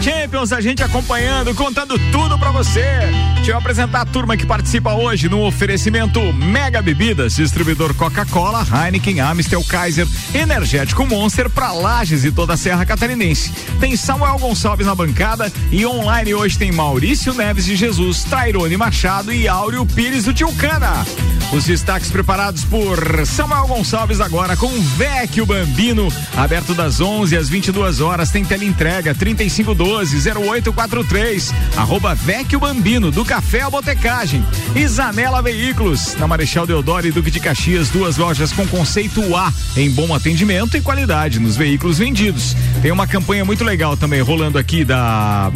Champions, a gente acompanhando, contando tudo para você. Deixa eu apresentar a turma que participa hoje no oferecimento Mega Bebidas, distribuidor Coca-Cola, Heineken, Amstel, Kaiser, Energético Monster para Lages e toda a Serra Catarinense. Tem Samuel Gonçalves na bancada e online hoje tem Maurício Neves de Jesus, Tairone Machado e Áureo Pires do Tilcana. Os destaques preparados por Samuel Gonçalves agora com Vecchio Bambino, aberto das 11 às 22 horas, tem teleentrega 3512 0843, arroba Vecchio Bambino, do Café à Botecagem. Zanela Veículos, na Marechal Deodoro e Duque de Caxias, duas lojas com conceito A, em bom atendimento e qualidade nos veículos vendidos. Tem uma campanha muito legal também rolando aqui da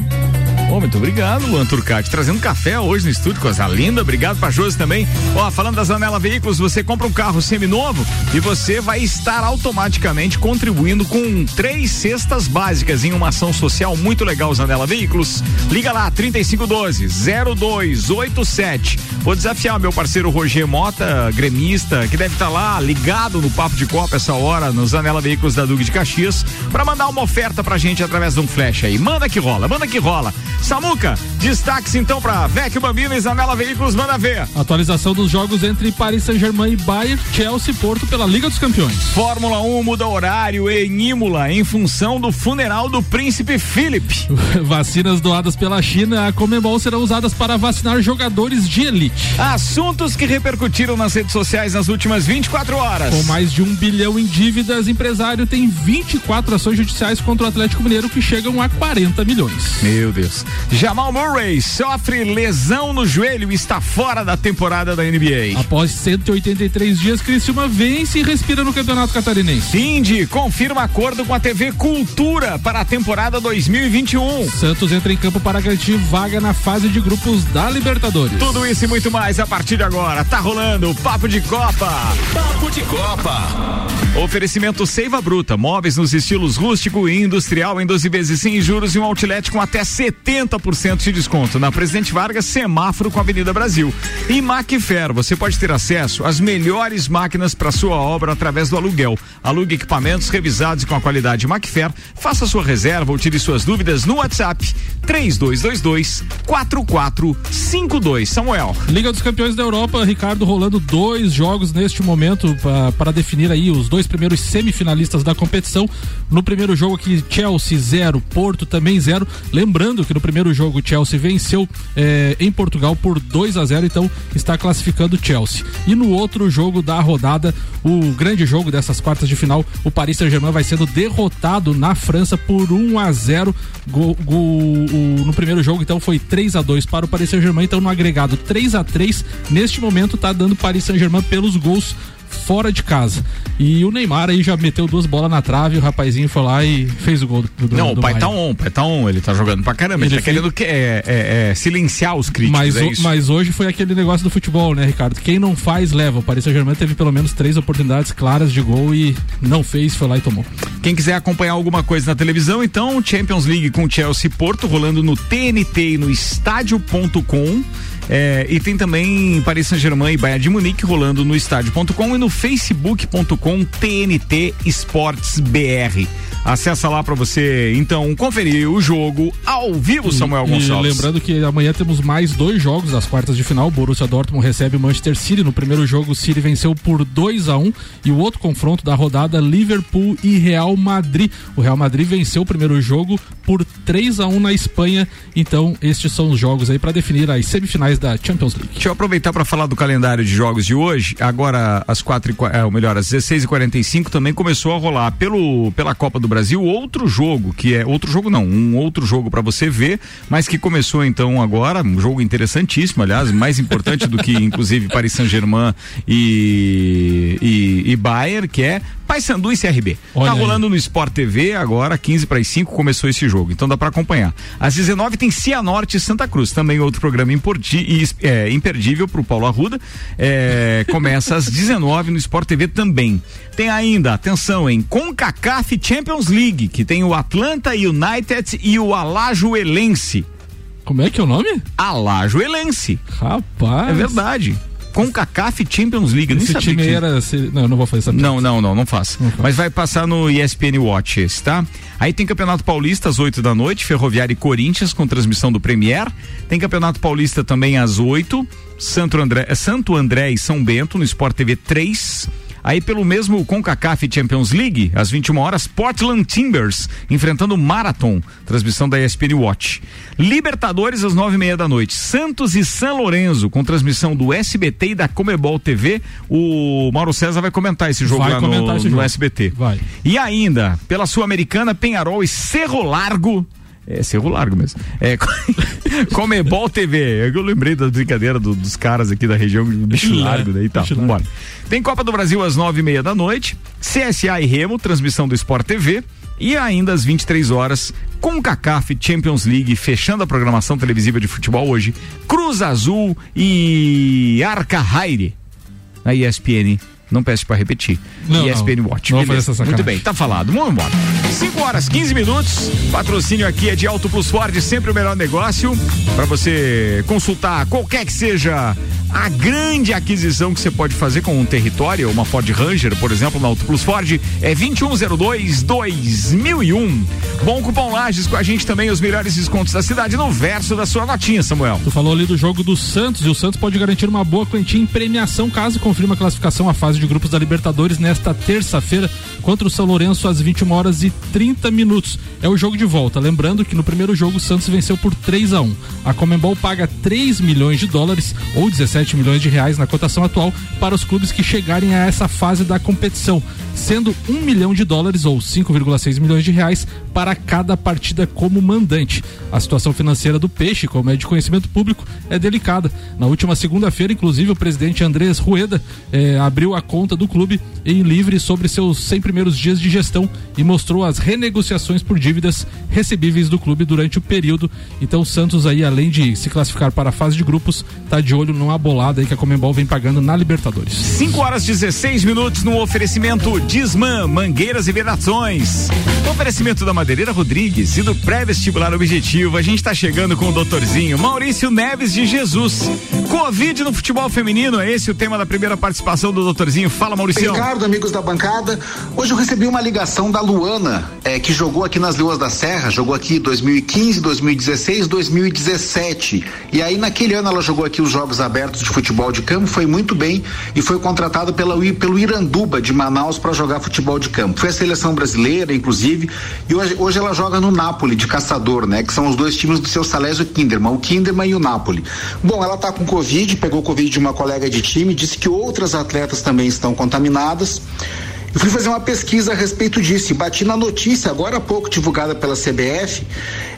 Muito obrigado, Luan Turcati. Trazendo café hoje no estúdio, coisa linda. Obrigado pra Josi também. Ó, falando da Zanela Veículos, você compra um carro seminovo e você vai estar automaticamente contribuindo com três cestas básicas em uma ação social muito legal, Zanela Veículos. Liga lá, 3512 0287. Vou desafiar meu parceiro Roger Mota, gremista, que deve estar tá lá ligado no Papo de Copa essa hora, no Zanela Veículos da Duque de Caxias, para mandar uma oferta pra gente através de um flash aí. Manda que rola, manda que rola. Samuca, destaques então para Vecchio Bambino e Zanela Veículos, manda ver. Atualização dos jogos entre Paris Saint-Germain e Bayern, Chelsea e Porto pela Liga dos Campeões. Fórmula 1 muda horário em Imola em função do funeral do príncipe Philip. Vacinas doadas pela China, a Comembol serão usadas para vacinar jogadores de elite. Assuntos que repercutiram nas redes sociais nas últimas 24 horas. Com mais de um bilhão em dívidas, empresário tem 24 ações judiciais contra o Atlético Mineiro que chegam a 40 milhões. Meu Deus. Jamal Murray sofre lesão no joelho e está fora da temporada da NBA. Após 183 dias, Criciúma vence e respira no Campeonato Catarinense. Indy confirma acordo com a TV Cultura para a temporada 2021. Santos entra em campo para garantir vaga na fase de grupos da Libertadores. Tudo isso e muito mais a partir de agora. Tá rolando o Papo de Copa. Papo de Copa. Oferecimento Seiva Bruta, móveis nos estilos rústico e industrial em 12 vezes sem juros e um outlet com até 70% de desconto. Na Presidente Vargas, semáforo com a Avenida Brasil. E Macfer, você pode ter acesso às melhores máquinas para sua obra através do aluguel. Alugue equipamentos revisados com a qualidade Macfer. Faça sua reserva ou tire suas dúvidas no WhatsApp 3222 4452. Samuel. Liga dos Campeões da Europa, Ricardo rolando dois jogos neste momento para definir aí os dois primeiros semifinalistas da competição. No primeiro jogo aqui, Chelsea 0, Porto também 0. Lembrando que no primeiro jogo o Chelsea venceu eh, em Portugal por 2 a 0, então está classificando o Chelsea. E no outro jogo da rodada, o grande jogo dessas quartas de final, o Paris Saint-Germain vai sendo derrotado na França por 1 a 0. Go, go, o, no primeiro jogo, então, foi 3 a 2 para o Paris Saint-Germain, então no agregado 3 a 3 neste momento está dando Paris Saint-Germain pelos gols fora de casa. E o Neymar aí já meteu duas bolas na trave, o rapazinho foi lá e fez o gol do, do Não, do o pai Bayern. tá on, o pai tá on, ele tá jogando pra caramba, ele, Ele tá fez- querendo que, é, é, é, silenciar os críticos, Mas, é o- mas hoje foi aquele negócio do futebol, né, Ricardo? Quem não faz, leva. O Paris Saint-Germain teve pelo menos três oportunidades claras de gol e não fez, foi lá e tomou. Quem quiser acompanhar alguma coisa na televisão, então, Champions League com Chelsea Porto rolando no TNT e no estádio.com. É, e tem também Paris Saint-Germain e Bayern de Munique rolando no estádio.com e no facebook.com TNT Esportes BR. Acessa lá pra você, então, conferir o jogo ao vivo, Samuel E Gonçalves. lembrando que amanhã temos mais dois jogos das quartas de final. O Borussia Dortmund recebe o Manchester City. No primeiro jogo, o City venceu por 2 a 1 E o outro confronto da rodada, Liverpool e Real Madrid. O Real Madrid venceu o primeiro jogo por 3 a 1 na Espanha. Então, estes são os jogos aí para definir as semifinais da Champions League. Deixa eu aproveitar para falar do calendário de jogos de hoje. Agora, às quatro qua- é, ou melhor, às 16h45 também começou a rolar pelo, pela Copa do Brasil outro jogo, que é outro jogo não, um outro jogo para você ver, mas que começou então agora, um jogo interessantíssimo, aliás, mais importante do que inclusive Paris Saint-Germain e, e, e Bayern, que é Paysandu e CRB. Olha tá aí. rolando no Sport TV agora, 15 para as 5 começou esse jogo, então dá para acompanhar. Às 19 tem Cianorte e Santa Cruz, também outro programa importi- e, é, imperdível pro Paulo Arruda. É, começa às 19 no Sport TV também. Tem ainda, atenção, em CONCACAF Champions League, que tem o Atlanta United e o Alajuelense. Como é que é o nome? Alajuelense. Rapaz. É verdade. Com CACAF Champions League. Esse time que... era. Não, não vou fazer essa Não, não, não, não faço. Mas vai passar no ESPN Watch esse, tá? Aí tem Campeonato Paulista às 8 da noite, Ferroviária e Corinthians com transmissão do Premier. Tem Campeonato Paulista também às 8, Santo André, Santo André e São Bento no Sport TV 3. Aí pelo mesmo CONCACAF Champions League, às 21 horas, Portland Timbers enfrentando o Marathon, transmissão da ESPN Watch. Libertadores às nove e meia da noite, Santos e São Lourenço com transmissão do SBT e da Comebol TV. O Mauro César vai comentar esse jogo vai lá no, esse jogo. no SBT. Vai. E ainda, pela Sul-Americana, Penharol e Cerro Largo é Cerro Largo mesmo. É Comebol TV. É eu lembrei da brincadeira do, dos caras aqui da região, bicho largo daí tá. Vambora. Tem Copa do Brasil às nove e meia da noite, CSA e Remo, transmissão do Sport TV. E ainda às 23 horas, com CACAF Champions League, fechando a programação televisiva de futebol hoje, Cruz Azul e Arca Raire na ESPN não peço para repetir. Não, ESPN não. Watch. Não Muito bem, tá falado. Vamos embora. 5 horas, 15 minutos. Patrocínio aqui é de Auto Plus Ford, sempre o melhor negócio. Para você consultar qualquer que seja a grande aquisição que você pode fazer com um território, uma Ford Ranger, por exemplo, na Auto Plus Ford, é 2102 2001. Bom cupom Lages com a gente também, os melhores descontos da cidade no verso da sua notinha, Samuel. Tu falou ali do jogo do Santos e o Santos pode garantir uma boa quantia em premiação caso confirme a classificação à fase de grupos da Libertadores nesta terça-feira contra o São Lourenço às 21 horas e 30 minutos. É o jogo de volta. Lembrando que no primeiro jogo o Santos venceu por 3 a 1. A Comembol paga 3 milhões de dólares ou 17 milhões de reais na cotação atual para os clubes que chegarem a essa fase da competição, sendo 1 milhão de dólares ou 5,6 milhões de reais para cada partida como mandante. A situação financeira do Peixe, como é de conhecimento público, é delicada. Na última segunda-feira, inclusive, o presidente Andrés Rueda eh, abriu a conta do clube em livre sobre seus 100 primeiros dias de gestão e mostrou as renegociações por dívidas recebíveis do clube durante o período. Então o Santos aí, além de se classificar para a fase de grupos, está de olho numa bolada aí que a Comembol vem pagando na Libertadores. 5 horas 16 minutos no oferecimento Disman, Mangueiras e Vedações. Oferecimento da Madeireira Rodrigues e do pré-vestibular objetivo. A gente está chegando com o doutorzinho Maurício Neves de Jesus. Covid no futebol feminino, é esse o tema da primeira participação do doutorzinho Fala, Maurício. Ricardo, amigos da bancada. Hoje eu recebi uma ligação da Luana, é, que jogou aqui nas Leoas da Serra, jogou aqui 2015, 2016, 2017. E aí, naquele ano, ela jogou aqui os Jogos Abertos de Futebol de Campo, foi muito bem e foi contratada pela, pelo Iranduba de Manaus para jogar futebol de campo. Foi a seleção brasileira, inclusive, e hoje, hoje ela joga no Napoli de Caçador, né? Que são os dois times do seu Salésio Kinderman, o Kinderman e o Napoli. Bom, ela tá com Covid, pegou Covid de uma colega de time, disse que outras atletas também estão contaminadas. Eu fui fazer uma pesquisa a respeito disso e bati na notícia, agora há pouco divulgada pela CBF,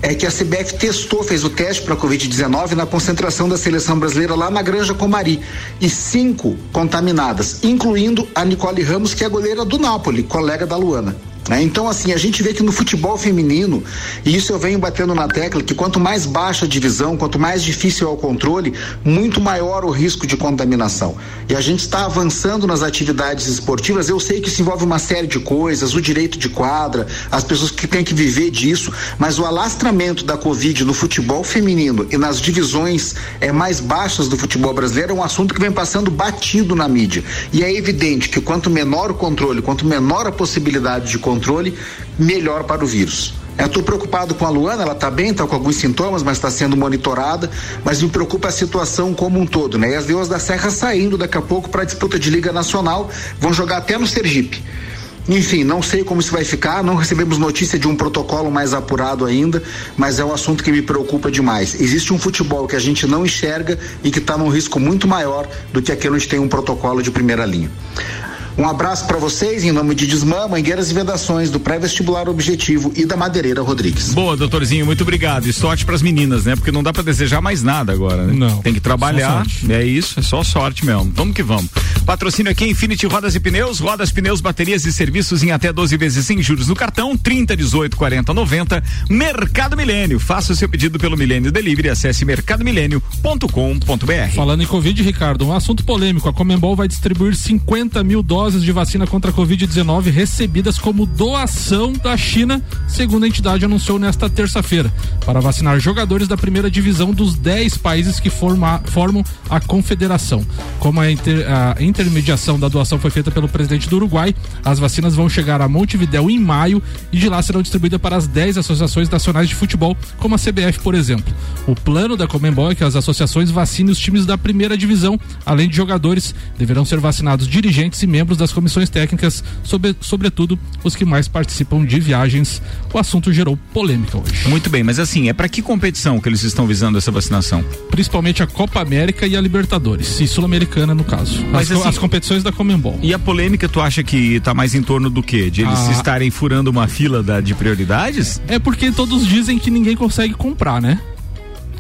é que a CBF testou, fez o teste para a Covid-19 na concentração da seleção brasileira lá na Granja Comari. E cinco contaminadas, incluindo a Nicole Ramos, que é goleira do Napoli, colega da Luana. Né? Então, assim, a gente vê que no futebol feminino, e isso eu venho batendo na tecla, que quanto mais baixa a divisão, quanto mais difícil é o controle, muito maior o risco de contaminação. E a gente está avançando nas atividades esportivas. Eu sei que isso envolve uma série de coisas, o direito de quadra, as pessoas que têm que viver disso, mas o alastramento da Covid no futebol feminino e nas divisões é, mais baixas do futebol brasileiro é um assunto que vem passando batido na mídia. E é evidente que quanto menor o controle, quanto menor a possibilidade de controle, melhor para o vírus. Eu estou preocupado com a Luana, ela está bem, está com alguns sintomas, mas está sendo monitorada. Mas me preocupa a situação como um todo, né? E as Leões da Serra saindo daqui a pouco para a disputa de Liga Nacional, vão jogar até no Sergipe. Enfim, não sei como isso vai ficar, não recebemos notícia de um protocolo mais apurado ainda, mas é um assunto que me preocupa demais. Existe um futebol que a gente não enxerga e que está num risco muito maior do que aquele onde tem um protocolo de primeira linha. Um abraço para vocês em nome de Desmã, Mangueiras e Vedações, do Pré-Vestibular Objetivo e da Madeireira Rodrigues. Boa, doutorzinho, muito obrigado. E sorte para as meninas, né? Porque não dá para desejar mais nada agora, né? Não. Tem que trabalhar. É isso, é só sorte mesmo. Vamos que vamos. Patrocínio aqui Infinity Rodas e Pneus, rodas, pneus, baterias e serviços em até 12 vezes sem juros no cartão, 30, 18, 40, 90. Mercado Milênio. Faça o seu pedido pelo Milênio Delivery. Acesse mercadomilênio.com.br. Falando em Covid, Ricardo, um assunto polêmico. A Comembol vai distribuir 50 mil dólares doses de vacina contra a Covid-19 recebidas como doação da China, segundo a entidade anunciou nesta terça-feira, para vacinar jogadores da primeira divisão dos 10 países que forma, formam a confederação. Como a, inter, a intermediação da doação foi feita pelo presidente do Uruguai, as vacinas vão chegar a Montevidéu em maio e de lá serão distribuídas para as 10 associações nacionais de futebol, como a CBF, por exemplo. O plano da Comembol é que as associações vacinem os times da primeira divisão, além de jogadores, deverão ser vacinados dirigentes e membros das comissões técnicas, sobre, sobretudo os que mais participam de viagens. O assunto gerou polêmica hoje. Muito bem, mas assim, é para que competição que eles estão visando essa vacinação? Principalmente a Copa América e a Libertadores, e Sul-Americana no caso. Mas as, assim, as competições da Comembol. E a polêmica tu acha que tá mais em torno do quê? De eles ah. estarem furando uma fila da, de prioridades? É porque todos dizem que ninguém consegue comprar, né?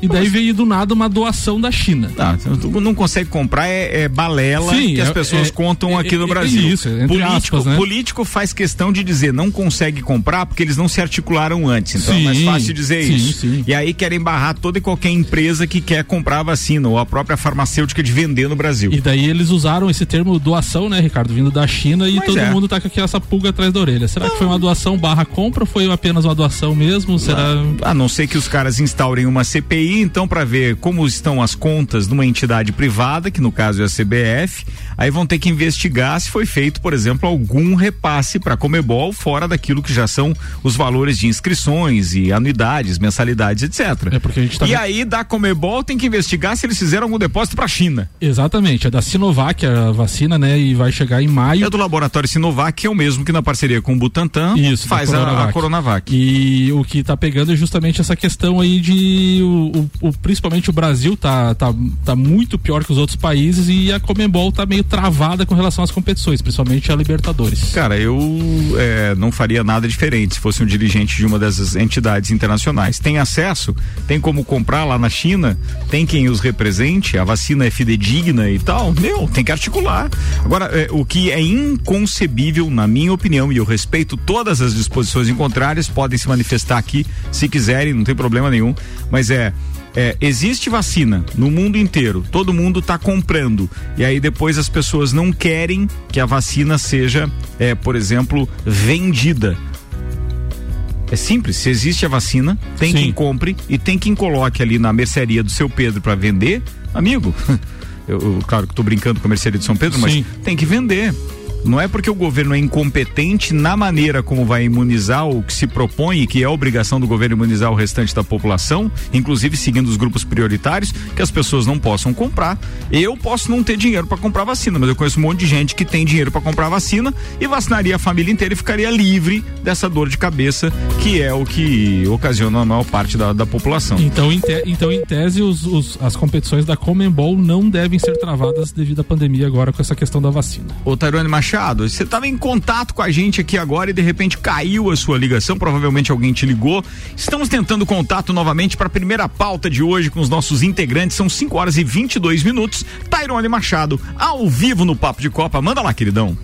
E daí veio do nada uma doação da China. Tá, não consegue comprar é, é balela Sim, que as é, pessoas é, contam aqui no é, é Brasil. isso, político, aspas, né? político faz questão de dizer não consegue comprar porque eles não se articularam antes. Então sim, é mais fácil dizer sim, isso. Sim. E aí querem barrar toda e qualquer empresa que quer comprar a vacina ou a própria farmacêutica de vender no Brasil. E daí eles usaram esse termo doação, né, Ricardo, vindo da China e Mas todo mundo tá com essa pulga atrás da orelha. Será não. que foi uma doação barra compra ou foi apenas uma doação mesmo? Será? A não ser que os caras instaurem uma CPI, então para ver como estão as contas de uma entidade privada, que no caso é a CBF, aí vão ter que investigar se foi feito, por exemplo, algum repasse para Comebol fora daquilo que já são os valores de inscrições e anuidades, mensalidades, etc. É porque a gente tá e aí da Comebol tem que investigar se eles fizeram algum depósito para a China. Exatamente, é da Sinovac a vacina, né, e vai chegar em maio. É do laboratório Sinovac, que é o mesmo que na parceria com o Butantan Isso, faz Coronavac. A, a Coronavac. E o que está pegando é justamente essa questão aí de o, o, o principalmente o Brasil tá, tá, tá muito pior que os outros países e a Comembol tá meio travada com relação às competições, principalmente a Libertadores. Cara, eu é, não faria nada diferente se fosse um dirigente de uma dessas entidades internacionais. Tem acesso, tem como comprar lá na China, tem quem os represente, a vacina é fidedigna e tal. Meu, tem que articular. Agora, é, o que é inconcebível, na minha opinião, e eu respeito todas as disposições em contrárias, podem se manifestar aqui se quiserem, não tem problema nenhum, mas é é, existe vacina no mundo inteiro, todo mundo está comprando. E aí depois as pessoas não querem que a vacina seja, é, por exemplo, vendida. É simples, se existe a vacina, tem Sim. quem compre e tem quem coloque ali na mercearia do seu Pedro para vender. Amigo, eu, eu, claro que estou brincando com a mercearia de São Pedro, Sim. mas tem que vender. Não é porque o governo é incompetente na maneira como vai imunizar o que se propõe, que é a obrigação do governo imunizar o restante da população, inclusive seguindo os grupos prioritários, que as pessoas não possam comprar. Eu posso não ter dinheiro para comprar vacina, mas eu conheço um monte de gente que tem dinheiro para comprar vacina e vacinaria a família inteira e ficaria livre dessa dor de cabeça que é o que ocasiona a maior parte da, da população. Então, em, te, então, em tese, os, os, as competições da Comembol não devem ser travadas devido à pandemia agora com essa questão da vacina. Ô, Tairone Machado, Machado, você estava em contato com a gente aqui agora e de repente caiu a sua ligação, provavelmente alguém te ligou. Estamos tentando contato novamente para a primeira pauta de hoje com os nossos integrantes. São 5 horas e 22 minutos. Tairone Machado, ao vivo no Papo de Copa. Manda lá, queridão.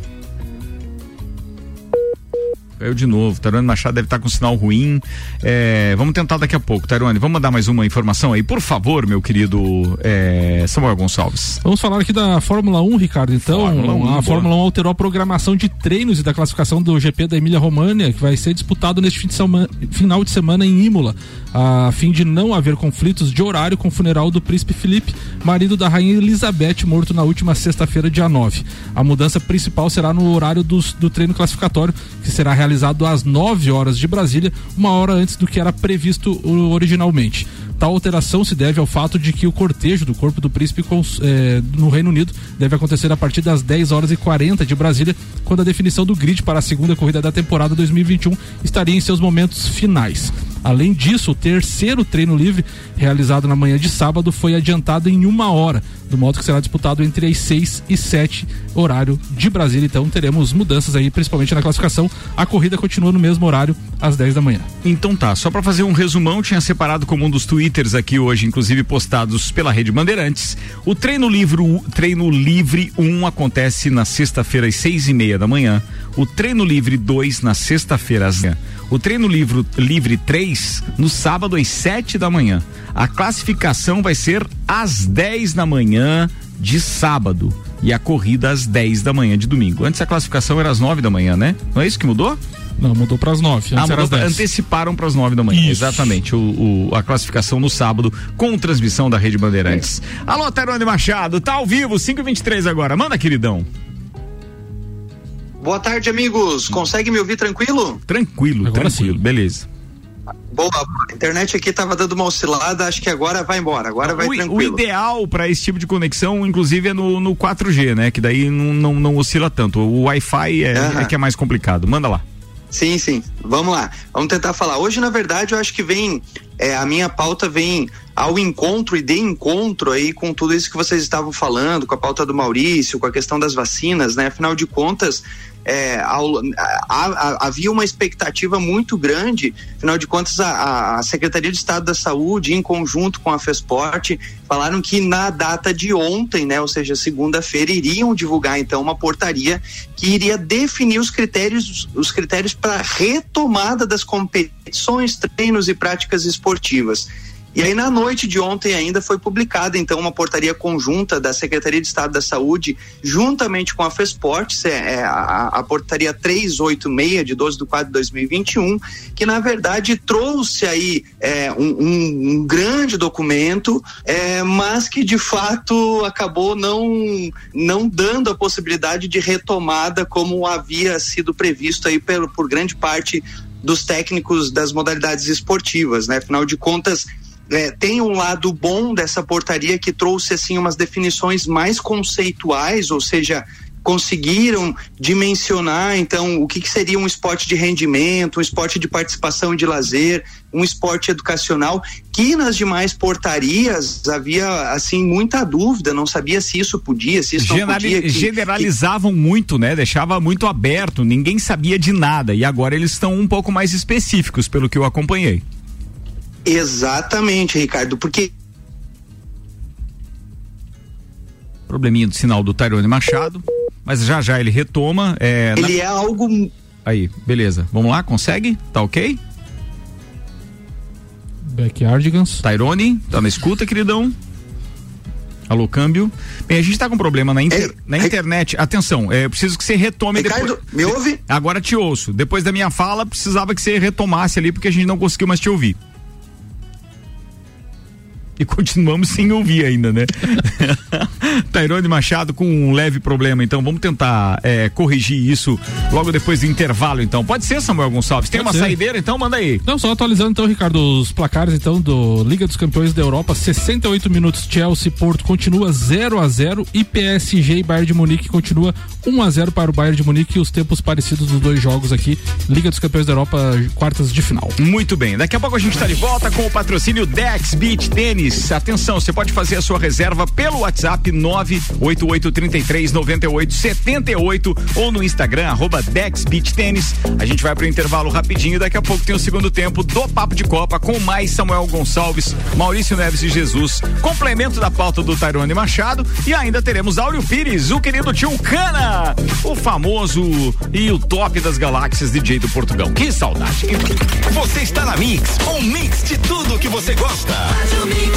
Eu de novo. Tarone Machado deve estar com sinal ruim. É, vamos tentar daqui a pouco. Tarone, vamos mandar mais uma informação aí, por favor, meu querido é, Samuel Gonçalves. Vamos falar aqui da Fórmula 1, Ricardo. Então, Fórmula 1, a boa. Fórmula 1 alterou a programação de treinos e da classificação do GP da Emília România, que vai ser disputado neste fim de semana, final de semana em Imola, a fim de não haver conflitos de horário com o funeral do príncipe Felipe, marido da rainha Elizabeth, morto na última sexta-feira, dia 9. A mudança principal será no horário dos, do treino classificatório, que será realizado realizado às 9 horas de Brasília, uma hora antes do que era previsto originalmente. Tal alteração se deve ao fato de que o cortejo do corpo do príncipe é, no Reino Unido deve acontecer a partir das 10 horas e 40 de Brasília, quando a definição do grid para a segunda corrida da temporada 2021 estaria em seus momentos finais. Além disso, o terceiro treino livre, realizado na manhã de sábado, foi adiantado em uma hora, do modo que será disputado entre as 6 e 7 horário de Brasília. Então teremos mudanças aí, principalmente na classificação. A corrida continua no mesmo horário, às 10 da manhã. Então tá, só para fazer um resumão, tinha separado como um dos twitters aqui hoje, inclusive postados pela Rede Bandeirantes. O treino livre, treino livre 1 um acontece na sexta-feira às 6 e meia da manhã. O treino livre 2 na sexta-feira às o treino livre, livre 3 no sábado às 7 da manhã. A classificação vai ser às 10 da manhã de sábado. e a corrida às 10 da manhã de domingo. Antes a classificação era às 9 da manhã, né? Não é isso que mudou? Não, mudou para as nove. Ah, mudou pra, anteciparam para as nove da manhã. Isso. Exatamente. O, o, a classificação no sábado com transmissão da Rede Bandeirantes. É. Alô, Tairone Machado, tá ao vivo, 5h23 agora. Manda, queridão. Boa tarde, amigos. Consegue me ouvir tranquilo? Tranquilo, agora tranquilo. Sim. Beleza. Boa, a internet aqui tava dando uma oscilada, acho que agora vai embora, agora vai o, tranquilo. O ideal para esse tipo de conexão, inclusive, é no, no 4G, né? Que daí não, não, não oscila tanto. O Wi-Fi é, é que é mais complicado. Manda lá. Sim, sim. Vamos lá. Vamos tentar falar. Hoje, na verdade, eu acho que vem. É, a minha pauta vem ao encontro e de encontro aí com tudo isso que vocês estavam falando, com a pauta do Maurício, com a questão das vacinas, né? Afinal de contas, é, ao, a, a, havia uma expectativa muito grande, afinal de contas, a, a, Secretaria de Estado da Saúde, em conjunto com a FESPORT, falaram que na data de ontem, né, ou seja, segunda-feira, iriam divulgar então uma portaria que iria definir os critérios, os critérios para retomada das competições, treinos e práticas esportivas. E aí, na noite de ontem, ainda foi publicada, então, uma portaria conjunta da Secretaria de Estado da Saúde, juntamente com a FESPORT, é, é a, a, portaria 386, de 12 de 4 de 2021, que, na verdade, trouxe aí é, um, um, um, grande documento, é, mas que, de fato, acabou não, não dando a possibilidade de retomada como havia sido previsto aí por, por grande parte dos técnicos das modalidades esportivas, né? Afinal de contas, é, tem um lado bom dessa portaria que trouxe assim umas definições mais conceituais, ou seja, conseguiram dimensionar então o que, que, seria um esporte de rendimento, um esporte de participação e de lazer, um esporte educacional, que nas demais portarias havia assim muita dúvida, não sabia se isso podia, se isso Generali não podia. Que, generalizavam que... muito, né? Deixava muito aberto, ninguém sabia de nada e agora eles estão um pouco mais específicos pelo que eu acompanhei. Exatamente, Ricardo, porque probleminha do sinal do Tyrone Machado, mas já já ele retoma. É, ele na... é algo. Aí, beleza. Vamos lá, consegue? Tá ok? Backyardigans. Tyrone, tá na escuta, queridão? Alô, câmbio. Bem, a gente tá com um problema na, inter... na internet. Atenção, é preciso que você retome Ricardo, depois. me ouve? Agora te ouço. Depois da minha fala, precisava que você retomasse ali, porque a gente não conseguiu mais te ouvir e continuamos sem ouvir ainda, né? Tairone Machado com um leve problema, então vamos tentar é, corrigir isso logo depois do intervalo, então. Pode ser, Samuel Gonçalves? Tem Pode uma ser. saideira, então manda aí. Não, só atualizando então, Ricardo, os placares então do Liga dos Campeões da Europa, 68 minutos, Chelsea Porto continua 0 a 0 e PSG e Bayern de Munique continua 1 a 0 para o Bayern de Munique e os tempos parecidos dos dois jogos aqui, Liga dos Campeões da Europa, quartas de final. Muito bem, daqui a pouco a gente está de volta com o patrocínio Dex Beach Tênis Atenção, você pode fazer a sua reserva pelo WhatsApp 988339878 ou no Instagram arroba Dex Beach Tênis. A gente vai pro intervalo rapidinho, daqui a pouco tem o segundo tempo do Papo de Copa com mais Samuel Gonçalves, Maurício Neves e Jesus, complemento da pauta do Tairone Machado e ainda teremos Áureo Pires, o querido tio Cana, o famoso e o top das galáxias DJ do Portugal. Que saudade. Você está na Mix, um mix de tudo que você gosta.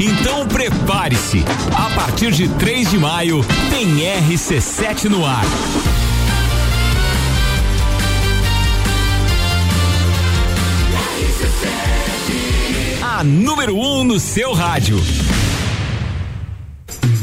Então prepare-se. A partir de 3 de maio tem RC7 no ar. A número 1 um no seu rádio.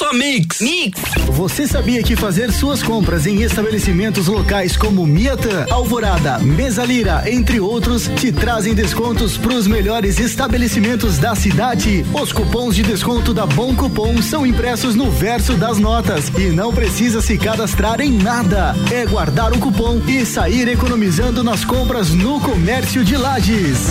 Só Mix. Mix. Você sabia que fazer suas compras em estabelecimentos locais como Miatã, Alvorada, Mesalira, entre outros, te trazem descontos para os melhores estabelecimentos da cidade? Os cupons de desconto da Bom Cupom são impressos no verso das notas e não precisa se cadastrar em nada. É guardar o cupom e sair economizando nas compras no comércio de lajes.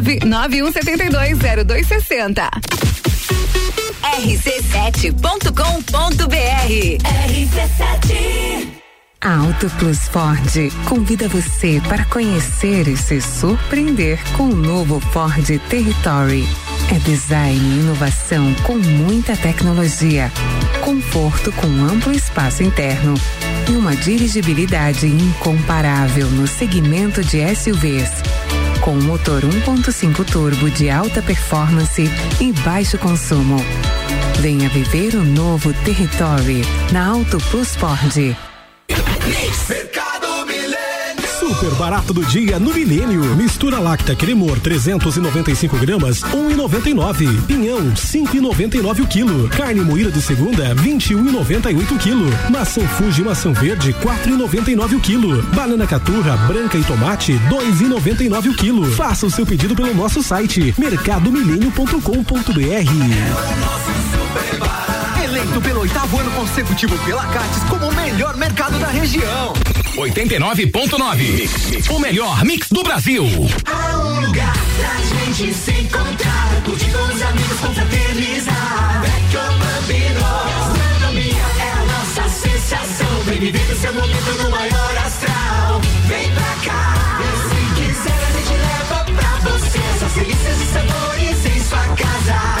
991720260. rc7.com.br RC7 a Auto Plus Ford convida você para conhecer e se surpreender com o novo Ford Territory. É design e inovação com muita tecnologia, conforto com amplo espaço interno e uma dirigibilidade incomparável no segmento de SUVs com motor 1.5 turbo de alta performance e baixo consumo. Venha viver o novo território na Auto Plus Ford. Super barato do dia no Milênio. Mistura láctea Cremor 395 gramas, 1,99. Pinhão 5,99 o quilo. Carne moída de segunda 21,98 o quilo. Maçã Fuji maçã verde 4,99 o quilo. Banana caturra branca e tomate 2,99 o quilo. Faça o seu pedido pelo nosso site mercadomilênio.com.br. Eleito pelo oitavo ano consecutivo pela Cates como o melhor mercado da região. 89.9. O melhor mix do Brasil. Há um lugar pra gente se encontrar, curtir com os amigos, confraternizar. Vecchio Bambino, gastronomia é a nossa sensação. Vem viver o seu momento no maior astral. Vem pra cá. E se quiser a gente leva pra você essas delícias e sabores em sua casa.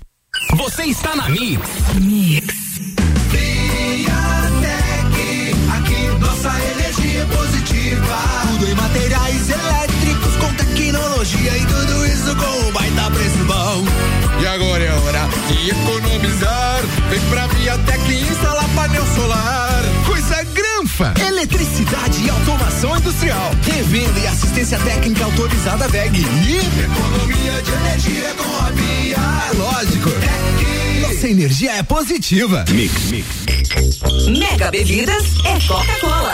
Você está na Mix. Mix. Aqui nossa energia é positiva. Tudo em materiais elétricos com tecnologia e tudo isso com um baita preço bom. E agora é hora de economizar. Vem pra Viatec e instalar painel solar. Eletricidade e automação industrial. Revenda e assistência técnica autorizada VEG. E economia de energia com a Via. É lógico. Nossa energia é positiva. Mix, mix. Mega Bebidas é Coca-Cola.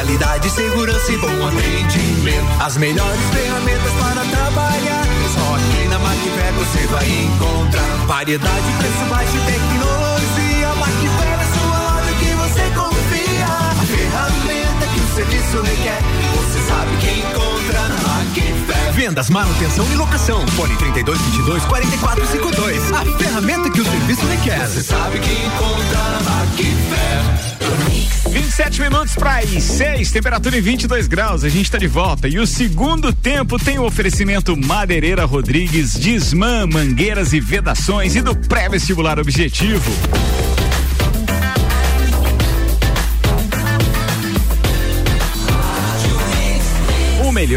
qualidade, segurança e bom atendimento. As melhores ferramentas para trabalhar. Só aqui na Macfer você vai encontrar variedade, preço baixo e tecnologia. Vendas, manutenção e locação. Fone 3222 4452. A ferramenta que o serviço requer. Você sabe que encontra na Macfer. 27 minutos para as 6, temperatura em 22 graus. A gente está de volta. E o segundo tempo tem o oferecimento Madeireira Rodrigues, Disman, Mangueiras e Vedações e do pré-vestibular objetivo.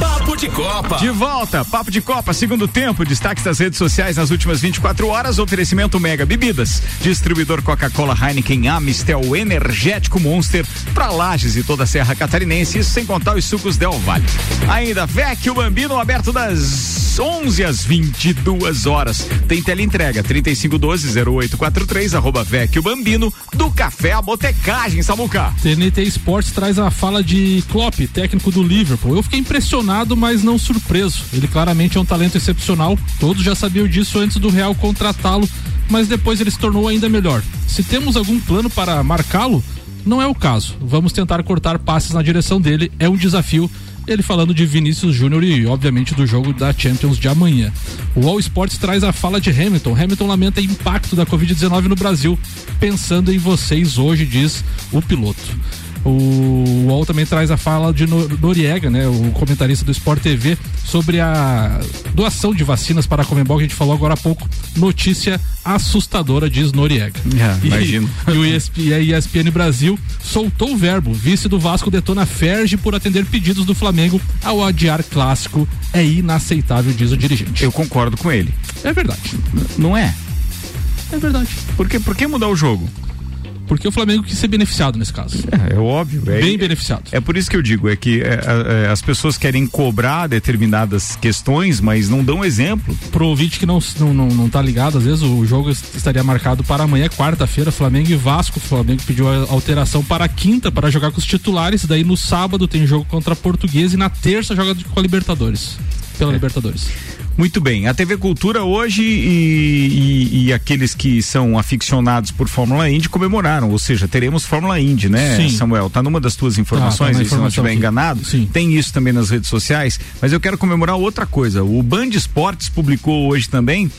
Papo de Copa. De volta, Papo de Copa, segundo tempo, destaques das redes sociais nas últimas 24 horas, oferecimento Mega Bebidas, distribuidor Coca-Cola, Heineken, Amistel, Energético Monster, pra Lages e toda a Serra Catarinense, isso sem contar os sucos Del Valle. Ainda Vecchio Bambino, aberto das 11 às 22 horas. Tem teleentrega, 3512-0843, arroba Vecchio Bambino, do Café a Botecagem, Samuca. TNT Esportes traz a fala de Klopp, técnico do Liverpool. Eu fiquei impressionado, mas não surpreso. Ele claramente é um talento excepcional. Todos já sabiam disso antes do Real contratá-lo, mas depois ele se tornou ainda melhor. Se temos algum plano para marcá-lo, não é o caso. Vamos tentar cortar passes na direção dele, é um desafio. Ele falando de Vinícius Júnior e, obviamente, do jogo da Champions de amanhã. O All Sports traz a fala de Hamilton. Hamilton lamenta impacto da Covid-19 no Brasil. Pensando em vocês hoje, diz o piloto. O UOL também traz a fala de Noriega, né, o comentarista do Sport TV, sobre a doação de vacinas para a Comembol, que a gente falou agora há pouco. Notícia assustadora, diz Noriega. É, imagino. E, o ESP, e a ESPN Brasil soltou o verbo. Vice do Vasco detona Ferge por atender pedidos do Flamengo ao adiar clássico. É inaceitável, diz o dirigente. Eu concordo com ele. É verdade. Não é? É verdade. Por que, por que mudar o jogo? Porque o Flamengo quis ser beneficiado nesse caso. É, é óbvio. É, Bem beneficiado. É por isso que eu digo, é que é, é, as pessoas querem cobrar determinadas questões, mas não dão exemplo. Pro ouvinte que não, não, não, não tá ligado, às vezes o jogo estaria marcado para amanhã, quarta-feira, Flamengo e Vasco. O Flamengo pediu a alteração para quinta para jogar com os titulares. Daí no sábado tem jogo contra a Portuguesa e na terça joga com a Libertadores. Pela Libertadores. Muito bem, a TV Cultura hoje e, e, e, aqueles que são aficionados por Fórmula Indy comemoraram, ou seja, teremos Fórmula Indy, né, Sim. Samuel? Tá numa das tuas informações, tá, tá se não estiver enganado. Sim. Tem isso também nas redes sociais, mas eu quero comemorar outra coisa. O Band Esportes publicou hoje também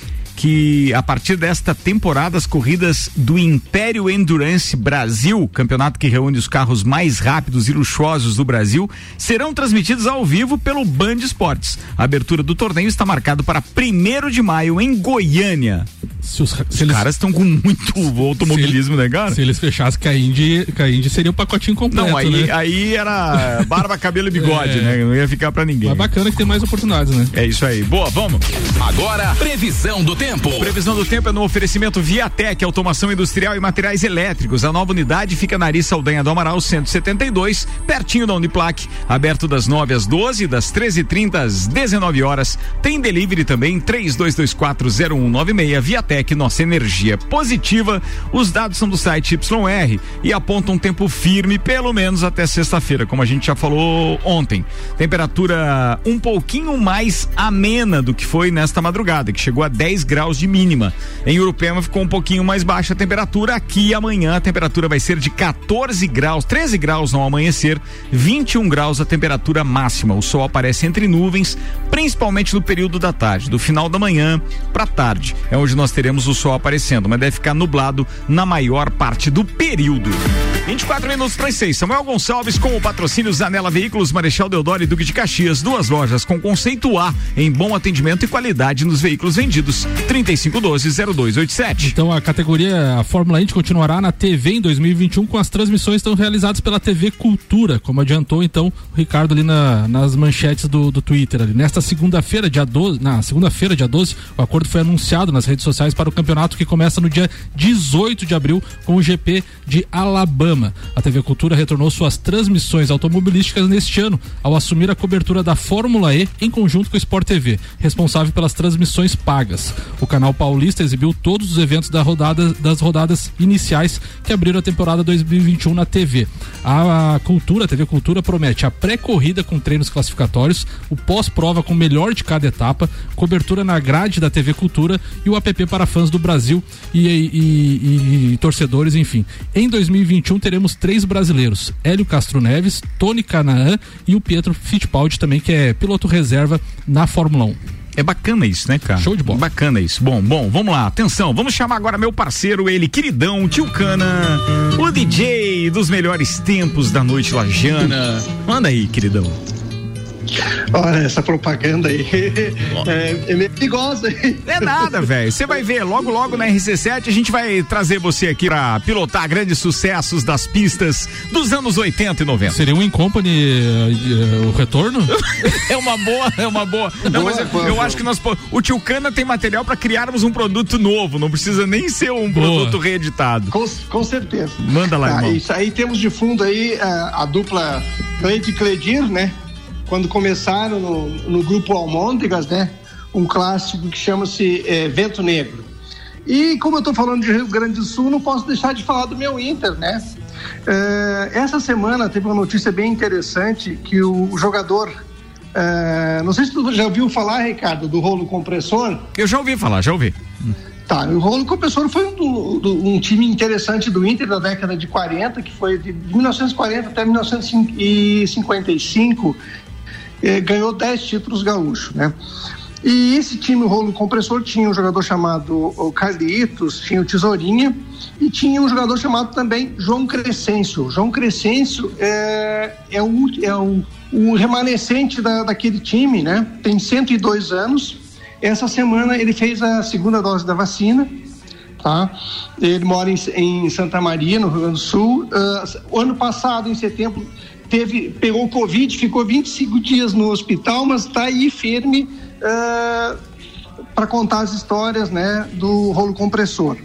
que a partir desta temporada as corridas do Império Endurance Brasil, campeonato que reúne os carros mais rápidos e luxuosos do Brasil, serão transmitidas ao vivo pelo Band Esportes. A abertura do torneio está marcada para 1 de maio em Goiânia. Se os, se Os eles, caras estão com muito automobilismo, né, cara? se eles fechassem com a Indy, com a Indy seria o pacotinho completo, Não, aí, né? aí era barba, cabelo e bigode, É. né? Não ia ficar pra ninguém. Mas bacana que tem mais oportunidades, né? É isso aí. Boa, vamos. Agora, previsão do tempo. Previsão do tempo é no oferecimento Viatec, automação industrial e materiais elétricos. A nova unidade fica na Ari Saldanha do Amaral 172, pertinho da Uniplac. Aberto das 9 às 12, das 13h30 às 19 horas. Tem delivery também, 32240196. Viatec, nossa energia positiva. Os dados são do site YR e apontam um tempo firme, pelo menos até sexta-feira, como a gente já falou ontem. Temperatura um pouquinho mais amena do que foi nesta madrugada, que chegou a 10 graus de mínima. Em Urupema ficou um pouquinho mais baixa a temperatura. Aqui amanhã a temperatura vai ser de 14 graus, 13 graus ao amanhecer, 21 graus a temperatura máxima. O sol aparece entre nuvens, principalmente no período da tarde, do final da manhã para tarde. É onde nós teremos o sol aparecendo, mas deve ficar nublado na maior parte do período. 24 minutos para as 6. Samuel Gonçalves com o patrocínio Zanela Veículos, Marechal Deodoro e Duque de Caxias. Duas lojas com conceito A em bom atendimento e qualidade nos veículos vendidos. 3512-0287. Então a categoria a Fórmula Indy continuará na TV em 2021 com as transmissões estão realizadas pela TV Cultura, como adiantou então o Ricardo ali na- nas manchetes do, do Twitter. Ali. Nesta segunda-feira, dia 12, na segunda-feira, dia 12, o acordo foi anunciado nas redes sociais para o campeonato que começa no dia 18 de abril com o GP de Alabama. A TV Cultura retornou suas transmissões automobilísticas neste ano ao assumir a cobertura da Fórmula E em conjunto com o Sport TV, responsável pelas transmissões pagas. O canal paulista exibiu todos os eventos da rodada, das rodadas iniciais que abriram a temporada 2021 na TV. A, Cultura, a TV Cultura promete a pré-corrida com treinos classificatórios, o pós-prova com o melhor de cada etapa, cobertura na grade da TV Cultura e o app para fãs do Brasil e, e- e- e torcedores, enfim. Em 2021 teremos três brasileiros: Hélio Castro Neves, Tony Canaan e o Pietro Fittipaldi também, que é piloto reserva na Fórmula 1. É bacana isso, né, cara? Show de bola. Bacana isso. Bom, bom, vamos lá. Atenção, vamos chamar agora meu parceiro, ele, queridão, tio Cana, o DJ dos melhores tempos da noite lajana. Manda aí, queridão. Olha, essa propaganda aí é, é meio perigosa. É nada, velho. Você vai ver, logo, logo na RC7 a gente vai trazer você aqui pra pilotar grandes sucessos das pistas dos anos 80 e 90. Seria um Incompany uh, o retorno? é uma boa, é uma boa. Não, mas eu, boa, eu boa. acho que nós. O Tio Cana tem material pra criarmos um produto novo, não precisa nem ser um produto reeditado. Com, com certeza. Manda lá, Tá, irmão. isso aí temos de fundo aí a, a dupla Cleide e Cledir, né? Quando começaram no, no grupo Almôndegas, né? Um clássico que chama-se eh, Vento Negro. E como eu estou falando de Rio Grande do Sul, não posso deixar de falar do meu Inter, né? Eh, essa semana teve uma notícia bem interessante que o, jogador, eh, não sei se tu já ouviu falar, Ricardo, do rolo compressor. Eu já ouvi falar, já ouvi. Tá, o Rolo Compressor foi um, do- do- um time interessante do Inter da década de 40, que foi de 1940 até 1955, eh, ganhou 10 títulos gaúchos, né? E esse time, o Rolo Compressor, tinha um jogador chamado Carlitos, tinha o Tesourinha e tinha um jogador chamado também João Crescêncio. João Crescêncio é, é, o, é o, remanescente da, daquele time, né? Tem 102 anos. Essa semana ele fez a segunda dose da vacina, tá? Ele mora em, em Santa Maria, no Rio Grande do Sul. O ano passado, em setembro, teve, pegou Covid, ficou 25 dias no hospital, mas está aí firme para contar as histórias, né, do rolo compressor.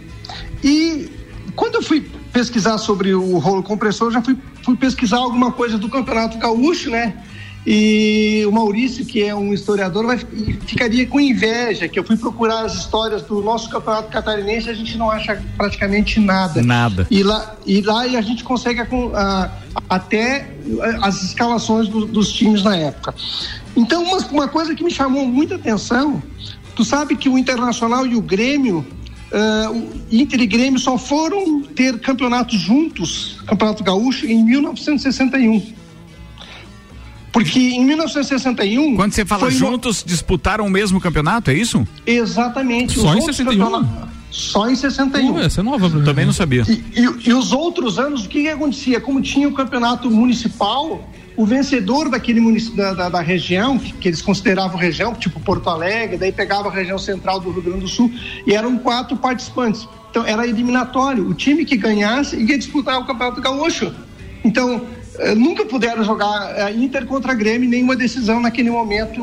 E quando eu fui pesquisar sobre o rolo compressor, já fui, fui pesquisar alguma coisa do Campeonato Gaúcho, né? E o Maurício, que é um historiador, vai, ficaria com inveja, que eu fui procurar as histórias do nosso campeonato catarinense e a gente não acha praticamente nada. Nada. E lá, e lá a gente consegue acom- a- até as escalações do- dos times na época. Então, uma, uma coisa que me chamou muita atenção, tu sabe que o Internacional e o Grêmio, o Inter e Grêmio só foram ter campeonatos juntos, Campeonato Gaúcho, em 1961. Porque em 1961. Quando você fala uma- juntos, disputaram o mesmo campeonato, é isso? Exatamente. Só Os em outros 61? campeonatos- Só em 61. Pô, essa é nova mim. Também não sabia. E, e- e os outros anos, o que, que acontecia? Como tinha o campeonato municipal, o vencedor daquele munici- da, da, da região, que, que eles consideravam região, tipo Porto Alegre, daí pegava a região central do Rio Grande do Sul, e eram quatro participantes. Então era eliminatório. O time que ganhasse ia disputar o Campeonato Gaúcho. Então, eh, nunca puderam jogar eh, Inter contra Grêmio, nenhuma decisão naquele momento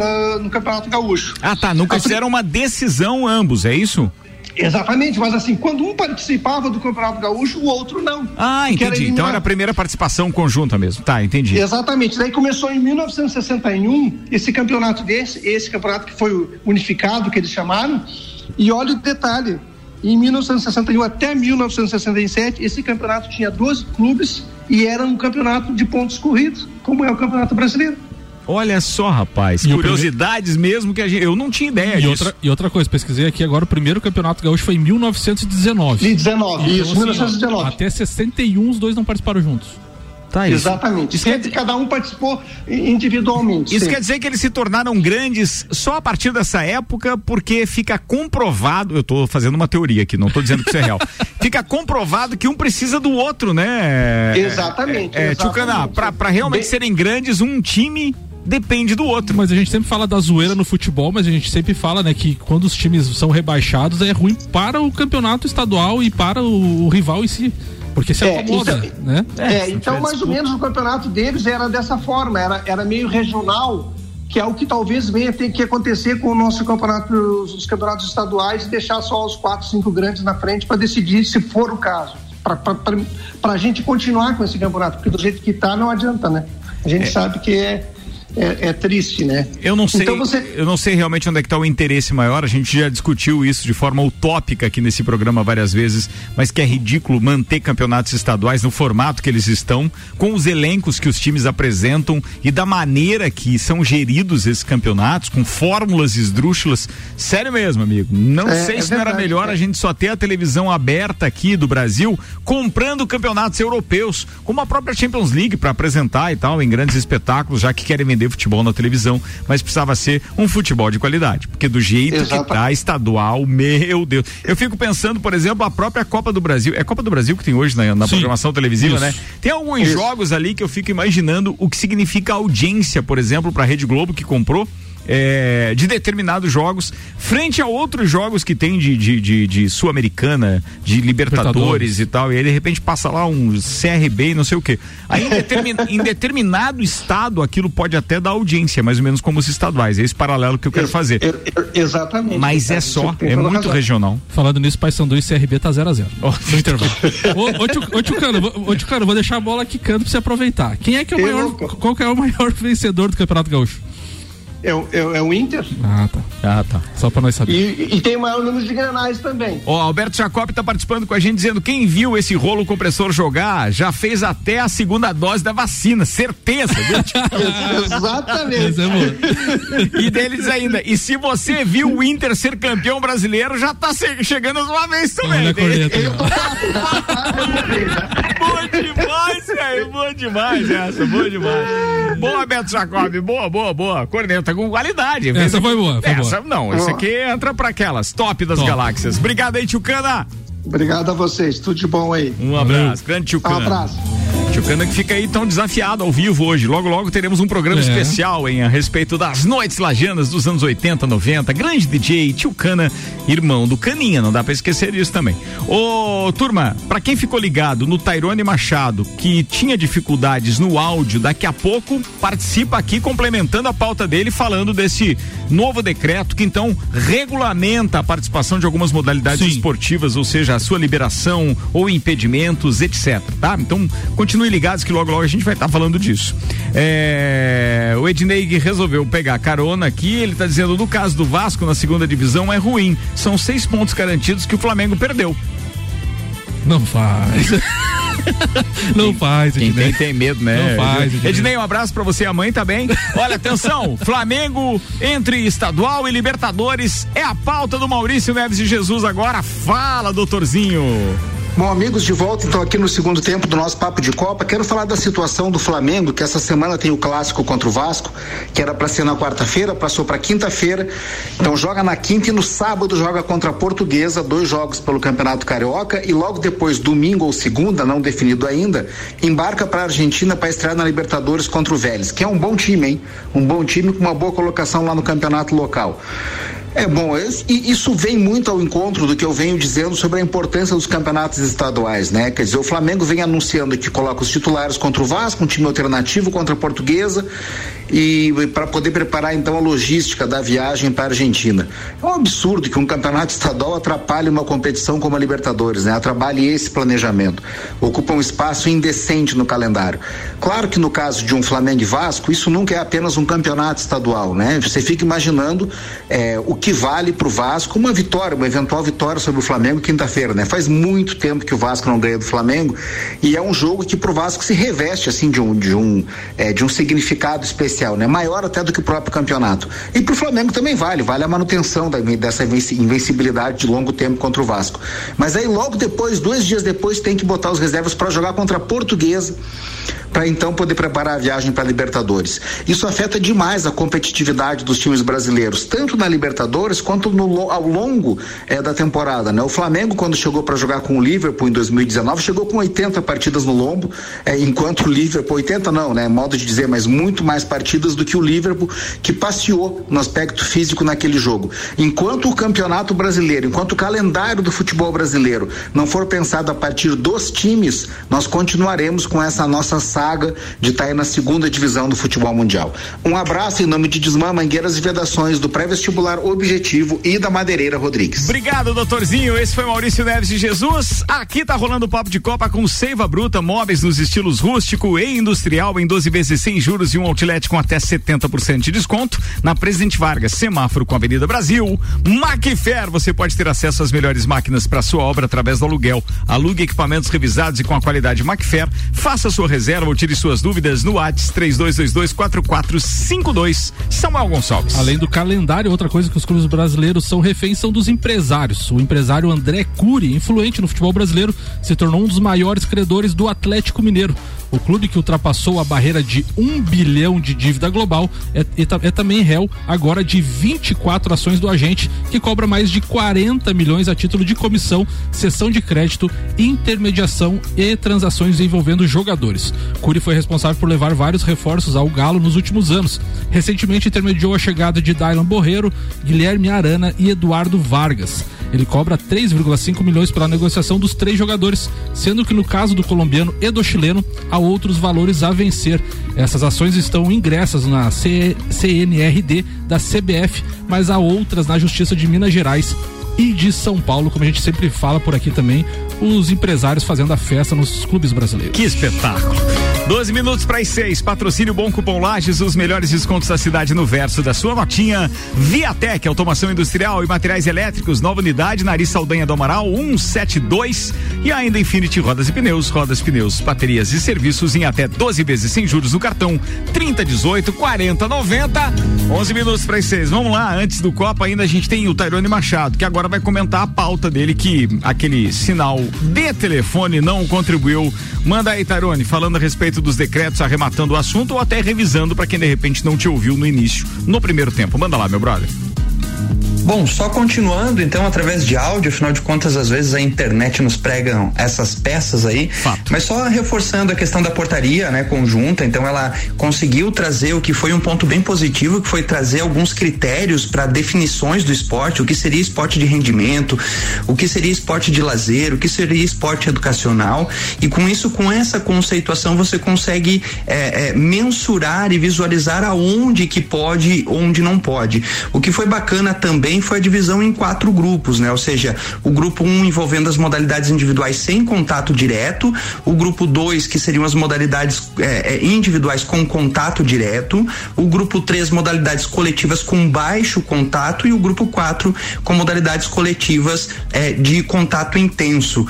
ah, no Campeonato Gaúcho. Ah, tá. Nunca fizeram uma decisão ambos, é isso? Exatamente, mas assim, quando um participava do Campeonato Gaúcho, o outro não. Ah, entendi. Então eliminado. era a primeira participação conjunta mesmo. Tá, entendi. Exatamente. Daí começou em 1961 esse campeonato desse, esse campeonato que foi unificado que eles chamaram. E olha o detalhe. Em 1961 até 1967, esse campeonato tinha 12 clubes e era um campeonato de pontos corridos, como é o Campeonato Brasileiro. Olha só, rapaz. E curiosidades mesmo que a gente. Eu não tinha ideia E disso. outra, e outra coisa, pesquisei aqui agora, o primeiro campeonato gaúcho foi em 1919. De 19, isso, assim, ó, 1919. até 61 os dois não participaram juntos. Tá Exatamente. Sempre cada um participou individualmente. Isso sempre. quer dizer que eles se tornaram grandes só a partir dessa época, porque fica comprovado, eu tô fazendo uma teoria aqui, não tô dizendo que isso é real. fica comprovado que um precisa do outro, né? Exatamente, É, é, exatamente. pra, pra realmente Bem- serem grandes, um time depende do outro. Mas a gente sempre fala da zoeira no futebol, mas a gente sempre fala, né, que quando os times são rebaixados é ruim para o campeonato estadual e para o, o rival em si. Porque se É, acomoda, então- né? É, então mais ou menos o campeonato deles era dessa forma, era, era meio regional, que é o que talvez venha ter que acontecer com o nosso campeonato, os campeonatos estaduais, e deixar só os quatro, cinco grandes na frente para decidir se for o caso. Para a gente continuar com esse campeonato, porque do jeito que está não adianta, né? A gente sabe que é, é, é triste, né? Eu não sei, Então você, eu não sei realmente onde é que está o interesse maior. A gente já discutiu isso de forma utópica aqui nesse programa várias vezes, mas que é ridículo manter campeonatos estaduais no formato que eles estão, com os elencos que os times apresentam e da maneira que são geridos esses campeonatos, com fórmulas esdrúxulas. Sério mesmo, amigo. Não É, sei é se não era verdade, melhor é. a gente só ter a televisão aberta aqui do Brasil, comprando campeonatos europeus, como a própria Champions League para apresentar e tal, em grandes espetáculos, já que querem vender futebol na televisão, mas precisava ser um futebol de qualidade, porque do jeito Exatamente. que tá estadual, meu Deus. Eu fico pensando, por exemplo, a própria Copa do Brasil. É Copa do Brasil que tem hoje na, na programação televisiva, Isso. né? Tem alguns Isso. jogos ali que eu fico imaginando o que significa a audiência, por exemplo, para a Rede Globo que comprou. É, de determinados jogos, frente a outros jogos que tem de, de, de, de Sul-Americana, de Libertadores, Libertadores. e tal, e aí de repente passa lá um CRB e não sei o quê. Aí em, determin- em determinado estado aquilo pode até dar audiência, mais ou menos como os estaduais. É esse paralelo que eu quero fazer. Exatamente. Mas é só, é muito razão. regional. Falando nisso, Paysandu e CRB tá 0x0. No intervalo. ô, ô, Tio- ô, Tchucano, vou- deixar a bola quicando pra você aproveitar. Quem é que é o maior. Qual que é o maior vencedor do Campeonato Gaúcho? É, o- é, o- é o Inter Ah, tá. Ah, tá. Só pra nós saber. e, e tem o maior número de granais também. Ó, Alberto Jacob tá participando com a gente dizendo quem viu esse rolo compressor jogar já fez até a segunda dose da vacina, certeza, viu? Exatamente. É e deles ainda. E se você viu o Inter ser campeão brasileiro, já tá chegando a sua vez também. Corneta aí, ó. Boa demais, velho. Boa demais essa, boa demais. Boa, Beto Jacob. Boa, boa, boa. Corneta com qualidade. Essa foi boa, foi essa, boa. não, esse aqui entra pra aquelas top das Top. galáxias. Obrigado aí, Tchucana. Obrigado a vocês. Tudo de bom aí. Um abraço. Grande Tchucana. Um abraço. Tchucana que fica aí tão desafiado ao vivo hoje. Logo, logo teremos um programa É. especial em a respeito das noites lajanas dos anos 80, 90. Grande DJ, Tchucana, irmão do Caninha, não dá pra esquecer disso também. Ô, turma, pra quem ficou ligado no Tairone Machado, que tinha dificuldades no áudio, daqui a pouco participa aqui complementando a pauta dele, falando desse novo decreto que então regulamenta a participação de algumas modalidades Sim. esportivas, ou seja, a sua liberação ou impedimentos, etc. Tá? Então, continue ligados que logo logo a gente vai estar falando disso. É, o Ednei resolveu pegar carona aqui, ele está dizendo no caso do Vasco na segunda divisão é ruim. São seis pontos garantidos que o Flamengo perdeu. Não faz. Não faz, Quem Ednei. tem, tem medo, né? Não faz, Ednei. Ednei, um abraço pra você e a mãe, tá bem? Olha, atenção, Flamengo entre estadual e Libertadores é a pauta do Maurício Neves de Jesus agora. Fala, doutorzinho. Bom, amigos, de volta então aqui no segundo tempo do nosso Papo de Copa. Quero falar da situação do Flamengo, que essa semana tem o clássico contra o Vasco, que era para ser na quarta-feira, passou para quinta-feira. Então joga na quinta e no sábado joga contra a Portuguesa, dois jogos pelo Campeonato Carioca e logo depois, domingo ou segunda, não definido ainda, embarca para a Argentina para estrear na Libertadores contra o Vélez, que é um bom time, hein? Um bom time com uma boa colocação lá no campeonato local. É bom, e isso vem muito ao encontro do que eu venho dizendo sobre a importância dos campeonatos estaduais, né? Quer dizer, o Flamengo vem anunciando que coloca os titulares contra o Vasco, um time alternativo contra a Portuguesa e para poder preparar então a logística da viagem para a Argentina. É um absurdo que um campeonato estadual atrapalhe uma competição como a Libertadores, né? Atrapalhe esse planejamento. Ocupa um espaço indecente no calendário. Claro que no caso de um Flamengo e Vasco, isso nunca é apenas um campeonato estadual, né? Você fica imaginando é, o que vale para o Vasco uma vitória, uma eventual vitória sobre o Flamengo quinta-feira, né? Faz muito tempo que o Vasco não ganha do Flamengo e é um jogo que para o Vasco se reveste assim de um de um é, de um significado especial, né? Maior até do que o próprio campeonato. E para o Flamengo também vale, vale a manutenção da, dessa invenci- invencibilidade de longo tempo contra o Vasco. Mas aí logo depois, dois dias depois, tem que botar os reservas para jogar contra a Portuguesa para então poder preparar a viagem para a Libertadores. Isso afeta demais a competitividade dos times brasileiros, tanto na Libertadores quanto no ao longo eh, da temporada. Né? O Flamengo, quando chegou para jogar com o Liverpool em 2019, chegou com 80 partidas no lombo, eh, enquanto o Liverpool, 80 não, né? Modo de dizer, mas muito mais partidas do que o Liverpool, que passeou no aspecto físico naquele jogo. Enquanto o campeonato brasileiro, enquanto o calendário do futebol brasileiro não for pensado a partir dos times, nós continuaremos com essa nossa saga de estar aí na segunda divisão do futebol mundial. Um abraço em nome de Desmã, Mangueiras e Vedações, do pré-vestibular Objetivo e da Madeireira Rodrigues. Obrigado, doutorzinho. Esse foi Maurício Neves de Jesus. Aqui tá rolando o papo de Copa com Seiva Bruta, móveis nos estilos rústico e industrial em 12 vezes sem juros e um outlet com até 70% de desconto. Na Presidente Vargas, semáforo com Avenida Brasil. Macfer, você pode ter acesso às melhores máquinas para sua obra através do aluguel. Alugue equipamentos revisados e com a qualidade Macfer. Faça sua reserva ou tire suas dúvidas no WhatsApp 32224452. Samuel Gonçalves. Além do calendário, outra coisa que os clubes brasileiros são reféns são dos empresários. O empresário André Cury, influente no futebol brasileiro, se tornou um dos maiores credores do Atlético Mineiro. O clube que ultrapassou a barreira de um bilhão de dívida global é, é, é também réu agora de 24 ações do agente, que cobra mais de 40 milhões a título de comissão, cessão de crédito, intermediação e transações envolvendo jogadores. Cury foi responsável por levar vários reforços ao Galo nos últimos anos. Recentemente intermediou a chegada de Dylan Borreiro, Guilherme Arana e Eduardo Vargas. Ele cobra 3,5 milhões pela negociação dos três jogadores, sendo que no caso do colombiano e do chileno há outros valores a vencer. Essas ações estão ingressas na CNRD da CBF, mas há outras na Justiça de Minas Gerais e de São Paulo, como a gente sempre fala por aqui também, os empresários fazendo a festa nos clubes brasileiros. Que espetáculo! 12 minutos para as seis. Patrocínio Bom Cupom Lages, os melhores descontos da cidade no verso da sua notinha. Viatec, automação industrial e materiais elétricos, nova unidade, Nariz Saldanha do Amaral, 172. E ainda Infinity Rodas e Pneus, rodas, pneus, baterias e serviços em até 12 vezes sem juros no cartão 30, 18, 40, 90. 11 minutos para as seis. Vamos lá, antes do Copa ainda a gente tem o Tairone Machado, que agora vai comentar a pauta dele, que aquele sinal de telefone não contribuiu. Manda aí, Tairone, falando a respeito dos decretos, arrematando o assunto ou até revisando para quem de repente não te ouviu no início, no primeiro tempo. Manda lá, meu brother. Bom, só continuando então através de áudio, afinal de contas às vezes a internet nos pregam essas peças aí, Fato. mas só reforçando a questão da portaria, né, conjunta, então ela conseguiu trazer o que foi um ponto bem positivo, que foi trazer alguns critérios para definições do esporte, o que seria esporte de rendimento, o que seria esporte de lazer, o que seria esporte educacional, e com isso, com essa conceituação, você consegue é, é, mensurar e visualizar aonde que pode, onde não pode. O que foi bacana também foi a divisão em quatro grupos, né? Ou seja, o grupo um envolvendo as modalidades individuais sem contato direto, o grupo dois que seriam as modalidades é, é, individuais com contato direto, o grupo três modalidades coletivas com baixo contato e o grupo quatro com modalidades coletivas é, de contato intenso.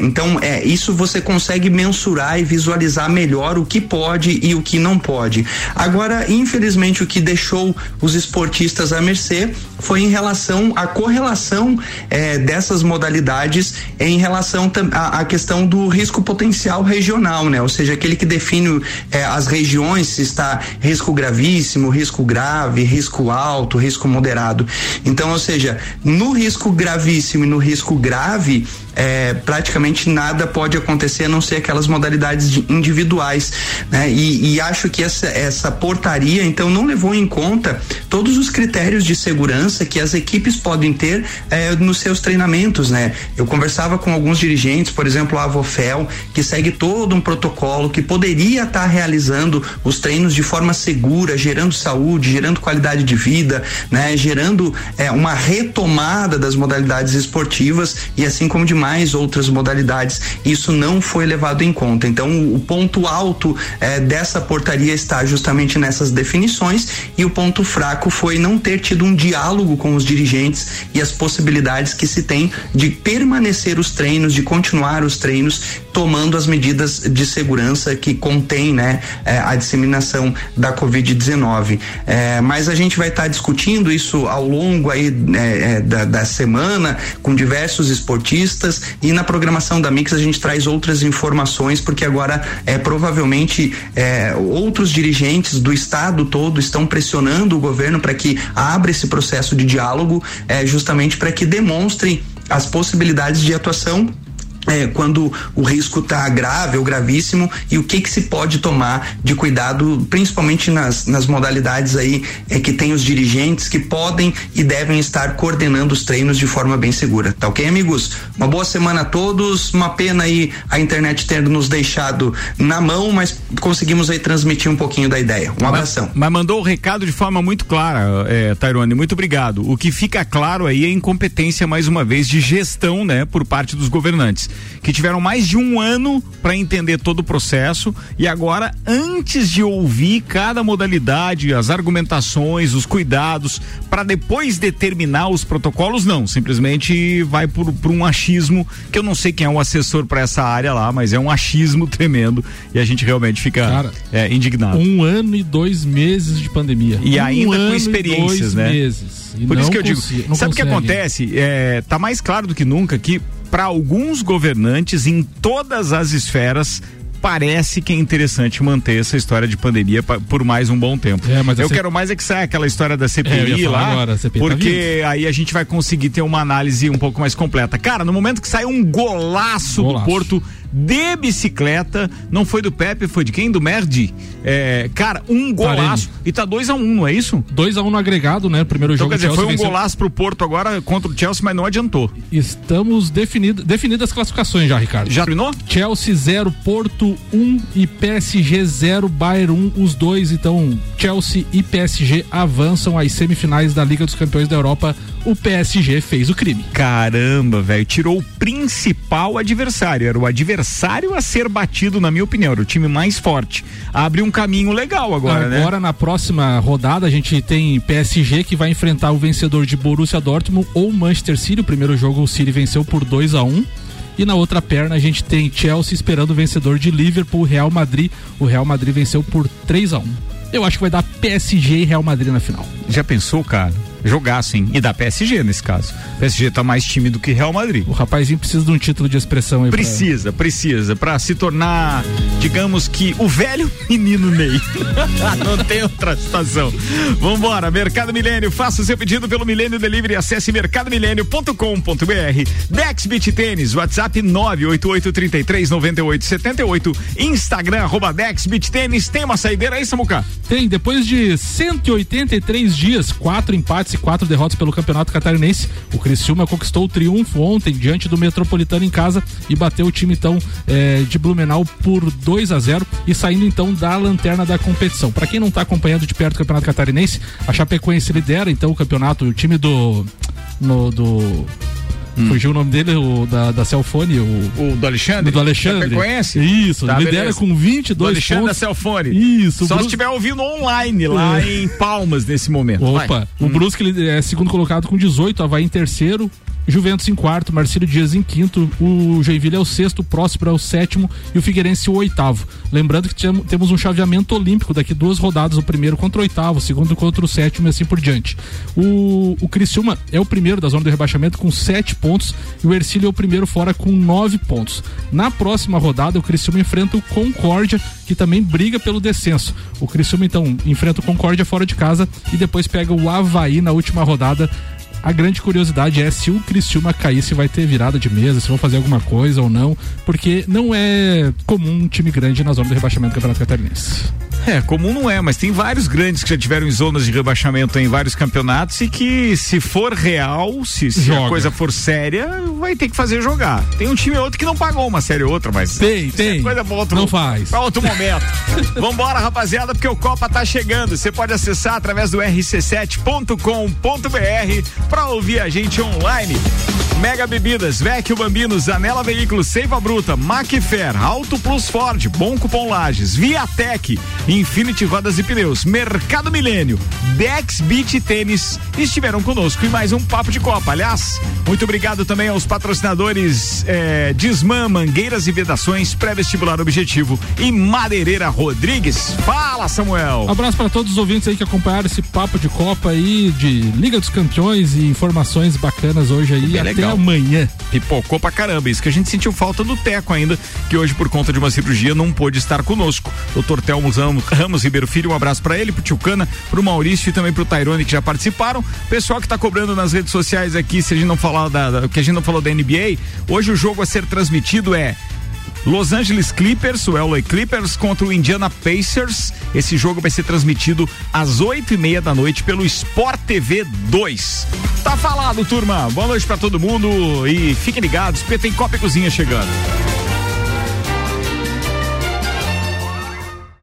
Então, é, isso você consegue mensurar e visualizar melhor o que pode e o que não pode. Agora, infelizmente, o que deixou os esportistas à mercê foi em relação à correlação eh, dessas modalidades em relação à, questão do risco potencial regional, né? Ou seja, aquele que define eh, as regiões se está risco gravíssimo, risco grave, risco alto, risco moderado. Então, ou seja, no risco gravíssimo e no risco grave é, praticamente nada pode acontecer a não ser aquelas modalidades de- individuais, né? E, e acho que essa, essa portaria então não levou em conta todos os critérios de segurança que as equipes podem ter é, nos seus treinamentos, né? Eu conversava com alguns dirigentes, por exemplo, a Avofel, que segue todo um protocolo que poderia estar realizando os treinos de forma segura, gerando saúde, gerando qualidade de vida, né? Gerando é, uma retomada das modalidades esportivas e assim como de mais outras modalidades, isso não foi levado em conta. Então, o ponto alto eh, dessa portaria está justamente nessas definições e o ponto fraco foi não ter tido um diálogo com os dirigentes e as possibilidades que se tem de permanecer os treinos, de continuar os treinos, tomando as medidas de segurança que contém, né, eh, a disseminação da Covid-19. Eh, mas a gente vai estar discutindo isso ao longo aí eh, eh, da, da semana com diversos esportistas e na programação da Mix a gente traz outras informações porque agora é provavelmente é, outros dirigentes do estado todo estão pressionando o governo para que abra esse processo de diálogo é, justamente para que demonstrem as possibilidades de atuação é, quando o risco está grave ou gravíssimo e o que que se pode tomar de cuidado, principalmente nas, nas modalidades aí é, que tem os dirigentes que podem e devem estar coordenando os treinos de forma bem segura, tá ok, amigos? Uma boa semana a todos, uma pena aí a internet tendo nos deixado na mão, mas conseguimos aí transmitir um pouquinho da ideia. Um abração. Mas mandou o recado de forma muito clara, é, Tairone. Muito obrigado. O que fica claro aí é a incompetência, mais uma vez, de gestão, né, por parte dos governantes, que tiveram mais de um ano para entender todo o processo e agora, antes de ouvir cada modalidade, as argumentações, os cuidados, para depois determinar os protocolos, não. Simplesmente vai por, por um achismo que eu não sei quem é o assessor para essa área lá, mas é um achismo tremendo e a gente realmente fica Cara, é, indignado. Um ano e dois meses de pandemia. E um ainda com experiências, né? Meses. E Por isso que eu digo, consi- não sabe o que acontece? É, tá mais claro do que nunca que para alguns governantes em todas as esferas parece que é interessante manter essa história de pandemia pa- por mais um bom tempo. É, eu quero mais é que saia aquela história da É, CPI falar lá, agora, CPI tá porque aí a gente vai conseguir ter uma análise um pouco mais completa. Cara, no momento que saiu um golaço, do Golaço. Porto de bicicleta, não foi do Pepe, foi de quem? Do Merdi. É, cara, um golaço. E tá 2 a 1 um, não é isso? 2 a 1 um no agregado, né? Primeiro Então, jogo quer dizer, Chelsea foi um venceu. golaço pro Porto agora contra o Chelsea, mas não adiantou. Estamos definido, definidas as classificações já, Ricardo. Já terminou? Chelsea 0, Porto 1 um, e PSG 0, Bayern 1. Um, os dois, então, Chelsea e PSG avançam às semifinais da Liga dos Campeões da Europa. O PSG fez o crime. Caramba, velho, tirou o principal adversário. Era o adversário a ser batido, na minha opinião. Era o time mais forte. Abre um caminho legal agora, né? Agora, na próxima rodada, a gente tem PSG que vai enfrentar o vencedor de Borussia Dortmund ou Manchester City. O primeiro jogo o City venceu por 2 a 1 E na outra perna a gente tem Chelsea esperando o vencedor de Liverpool, Real Madrid. O Real Madrid venceu por 3 a 1 Eu acho que vai dar PSG e Real Madrid na final. Já pensou, cara? Jogaço, hein? E da PSG nesse caso. PSG tá mais tímido que Real Madrid. O rapazinho precisa de um título de expressão aí. pra- Precisa, precisa, pra se tornar, digamos que, o velho menino Ney. Não tem outra situação. Vambora, Mercado Milênio, faça o seu pedido pelo Milênio Delivery, acesse mercadomilênio.com.br. Dex Beach Tênis, WhatsApp 988339878, Instagram, arroba Dex Beach Tênis. Tem uma saideira aí, Samuca? Tem, depois de 183 dias, quatro empates e quatro derrotas pelo Campeonato Catarinense, o Criciúma conquistou o triunfo ontem diante do Metropolitano em casa e bateu o time então eh, de Blumenau por 2 a 0 e saindo então da lanterna da competição. Para quem não tá acompanhando de perto o Campeonato Catarinense, a Chapecoense lidera então o campeonato, o time do no, do Fugiu o nome dele, o da, da Celfone, o, o do Alexandre? do Alexandre. Chapecoense? Isso, Tá, lidera beleza. com 22 do Alexandre pontos. da Celfone. Isso, Só se estiver ouvindo online lá É. em Palmas nesse momento. Opa, Vai. o Brusque ele é segundo colocado com 18, Havaí em terceiro, Juventus em quarto, Marcílio Dias em quinto, o Joinville é o sexto, o Próspero é o sétimo e o Figueirense o oitavo. Lembrando que tem- temos um chaveamento olímpico daqui duas rodadas, o primeiro contra o oitavo, o segundo contra o sétimo e assim por diante. O, o Criciúma é o primeiro da zona do rebaixamento com sete pontos e o Ercílio é o primeiro fora com nove pontos. Na próxima rodada, o Criciúma enfrenta o Concórdia, que também briga pelo descenso. O Criciúma então enfrenta o Concórdia fora de casa e depois pega o Havaí na última rodada. A grande curiosidade é se o Criciúma cair, se vai ter virada de mesa, se vão fazer alguma coisa ou não, porque não é comum um time grande na zona do rebaixamento do Campeonato Catarinense. É, comum não é, mas tem vários grandes que já tiveram em zonas de rebaixamento em vários campeonatos e que, se for real, se, se a coisa for séria, vai ter que fazer jogar. Tem um time ou outro que não pagou uma série ou outra, mas. Tem, isso tem. É coisa pra outro, Não faz. Pra outro momento. Vambora, rapaziada, porque o Copa tá chegando. Você pode acessar através do rc7.com.br pra ouvir a gente online. Mega Bebidas, Vecchio Bambinos, Anela Veículos, Seiva Bruta, Macfer, Auto Plus Ford, Bom Cupom Lages, Viatec, Infinity Rodas e Pneus, Mercado Milênio, Dex Beach Tênis estiveram conosco em mais um Papo de Copa. Aliás, muito obrigado também aos patrocinadores eh, Disman, Mangueiras e Vedações, Pré-Vestibular Objetivo e Madeireira Rodrigues. Fala, Samuel! Abraço para todos os ouvintes aí que acompanharam esse papo de Copa aí, de Liga dos Campeões e informações bacanas hoje aí. Bem Até legal. amanhã. Pipocou pra caramba. Isso que a gente sentiu falta do Teco ainda, que hoje, por conta de uma cirurgia, não pôde estar conosco. Doutor Telmo Ramos, Ramos Ribeiro Filho, um abraço pra ele, pro Tio Cana, pro Maurício e também pro Tairone que já participaram. Pessoal que tá cobrando nas redes sociais aqui, se a gente não falar da, da- que a gente não falou da NBA, hoje o jogo a ser transmitido é Los Angeles Clippers, o LA Clippers contra o Indiana Pacers. Esse jogo vai ser transmitido às oito e meia da noite pelo Sport TV 2. Tá falado, turma. Boa noite pra todo mundo e fiquem ligados, tem Copa e Cozinha chegando.